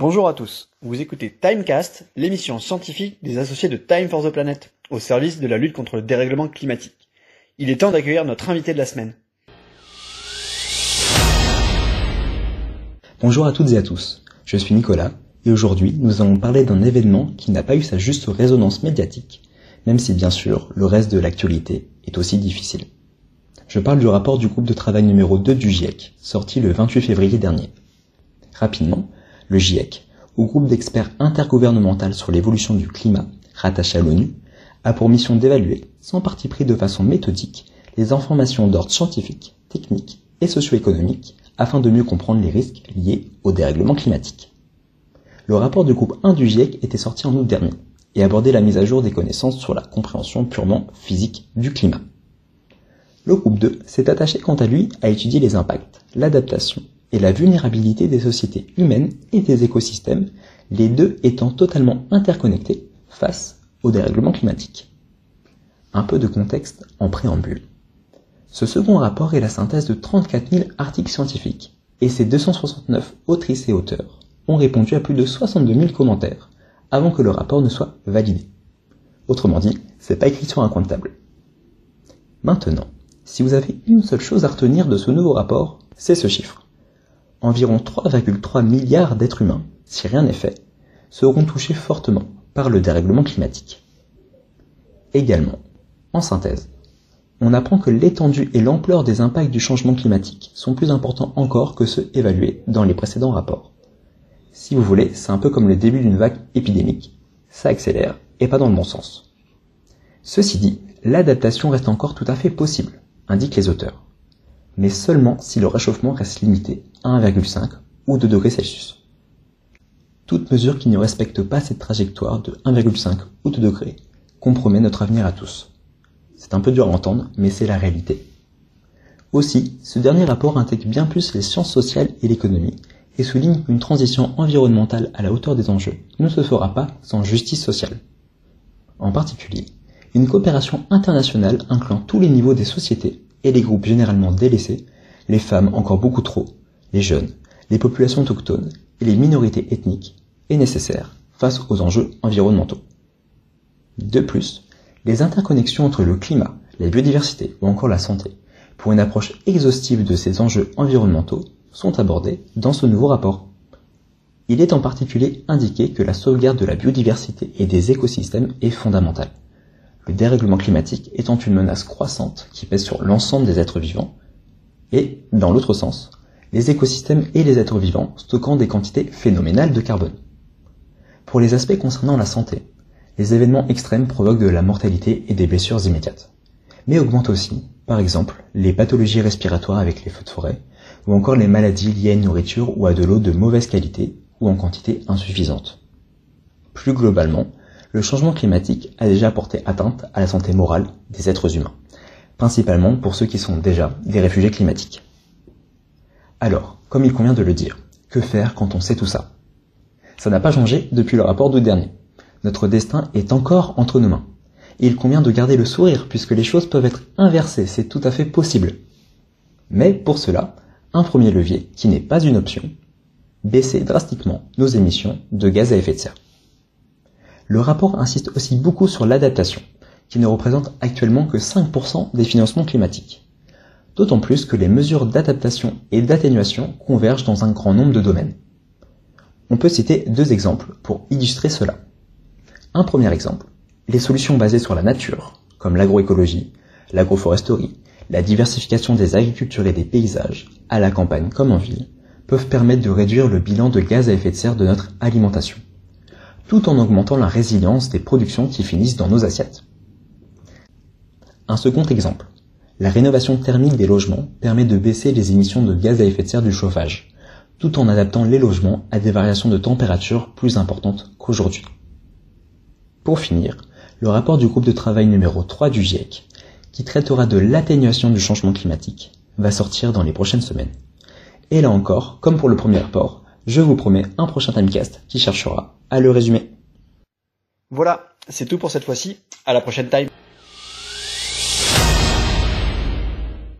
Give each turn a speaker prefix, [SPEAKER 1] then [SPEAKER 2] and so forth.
[SPEAKER 1] Bonjour à tous, vous écoutez Timecast, l'émission scientifique des associés de Time for the Planet, au service de la lutte contre le dérèglement climatique. Il est temps d'accueillir notre invité de la semaine.
[SPEAKER 2] Bonjour à toutes et à tous, je suis Nicolas, et aujourd'hui nous allons parler d'un événement qui n'a pas eu sa juste résonance médiatique, même si bien sûr le reste de l'actualité est aussi difficile. Je parle du rapport du groupe de travail numéro 2 du GIEC, sorti le 28 février dernier. Rapidement, le GIEC, ou groupe d'experts intergouvernemental sur l'évolution du climat, rattaché à l'ONU, a pour mission d'évaluer, sans parti pris de façon méthodique, les informations d'ordre scientifique, technique et socio-économique afin de mieux comprendre les risques liés au dérèglement climatique. Le rapport du groupe 1 du GIEC était sorti en août dernier et abordait la mise à jour des connaissances sur la compréhension purement physique du climat. Le groupe 2 s'est attaché quant à lui à étudier les impacts, l'adaptation et la vulnérabilité des sociétés humaines et des écosystèmes, les deux étant totalement interconnectés face au dérèglement climatique. Un peu de contexte en préambule. Ce second rapport est la synthèse de 34 000 articles scientifiques, et ces 269 autrices et auteurs ont répondu à plus de 62 000 commentaires avant que le rapport ne soit validé. Autrement dit, c'est pas écrit sur un coin de table. Maintenant, si vous avez une seule chose à retenir de ce nouveau rapport, c'est ce chiffre environ 3,3 milliards d'êtres humains, si rien n'est fait, seront touchés fortement par le dérèglement climatique. Également, en synthèse, on apprend que l'étendue et l'ampleur des impacts du changement climatique sont plus importants encore que ceux évalués dans les précédents rapports. Si vous voulez, c'est un peu comme le début d'une vague épidémique. Ça accélère, et pas dans le bon sens. Ceci dit, l'adaptation reste encore tout à fait possible, indiquent les auteurs mais seulement si le réchauffement reste limité à 1,5 ou 2 degrés Celsius. Toute mesure qui ne respecte pas cette trajectoire de 1,5 ou 2 degrés compromet notre avenir à tous. C'est un peu dur à entendre, mais c'est la réalité. Aussi, ce dernier rapport intègre bien plus les sciences sociales et l'économie, et souligne qu'une transition environnementale à la hauteur des enjeux ne se fera pas sans justice sociale. En particulier, une coopération internationale incluant tous les niveaux des sociétés et les groupes généralement délaissés, les femmes encore beaucoup trop, les jeunes, les populations autochtones et les minorités ethniques, est nécessaire face aux enjeux environnementaux. De plus, les interconnexions entre le climat, la biodiversité ou encore la santé, pour une approche exhaustive de ces enjeux environnementaux, sont abordées dans ce nouveau rapport. Il est en particulier indiqué que la sauvegarde de la biodiversité et des écosystèmes est fondamentale le dérèglement climatique étant une menace croissante qui pèse sur l'ensemble des êtres vivants, et, dans l'autre sens, les écosystèmes et les êtres vivants stockant des quantités phénoménales de carbone. Pour les aspects concernant la santé, les événements extrêmes provoquent de la mortalité et des blessures immédiates, mais augmentent aussi, par exemple, les pathologies respiratoires avec les feux de forêt, ou encore les maladies liées à une nourriture ou à de l'eau de mauvaise qualité ou en quantité insuffisante. Plus globalement, le changement climatique a déjà porté atteinte à la santé morale des êtres humains, principalement pour ceux qui sont déjà des réfugiés climatiques. Alors, comme il convient de le dire, que faire quand on sait tout ça? Ça n'a pas changé depuis le rapport d'août dernier. Notre destin est encore entre nos mains. Il convient de garder le sourire puisque les choses peuvent être inversées, c'est tout à fait possible. Mais pour cela, un premier levier, qui n'est pas une option, baisser drastiquement nos émissions de gaz à effet de serre. Le rapport insiste aussi beaucoup sur l'adaptation, qui ne représente actuellement que 5% des financements climatiques. D'autant plus que les mesures d'adaptation et d'atténuation convergent dans un grand nombre de domaines. On peut citer deux exemples pour illustrer cela. Un premier exemple, les solutions basées sur la nature, comme l'agroécologie, l'agroforesterie, la diversification des agricultures et des paysages, à la campagne comme en ville, peuvent permettre de réduire le bilan de gaz à effet de serre de notre alimentation tout en augmentant la résilience des productions qui finissent dans nos assiettes. Un second exemple. La rénovation thermique des logements permet de baisser les émissions de gaz à effet de serre du chauffage, tout en adaptant les logements à des variations de température plus importantes qu'aujourd'hui. Pour finir, le rapport du groupe de travail numéro 3 du GIEC, qui traitera de l'atténuation du changement climatique, va sortir dans les prochaines semaines. Et là encore, comme pour le premier rapport, je vous promets un prochain timecast qui cherchera à le résumer.
[SPEAKER 1] Voilà, c'est tout pour cette fois-ci. À la prochaine time.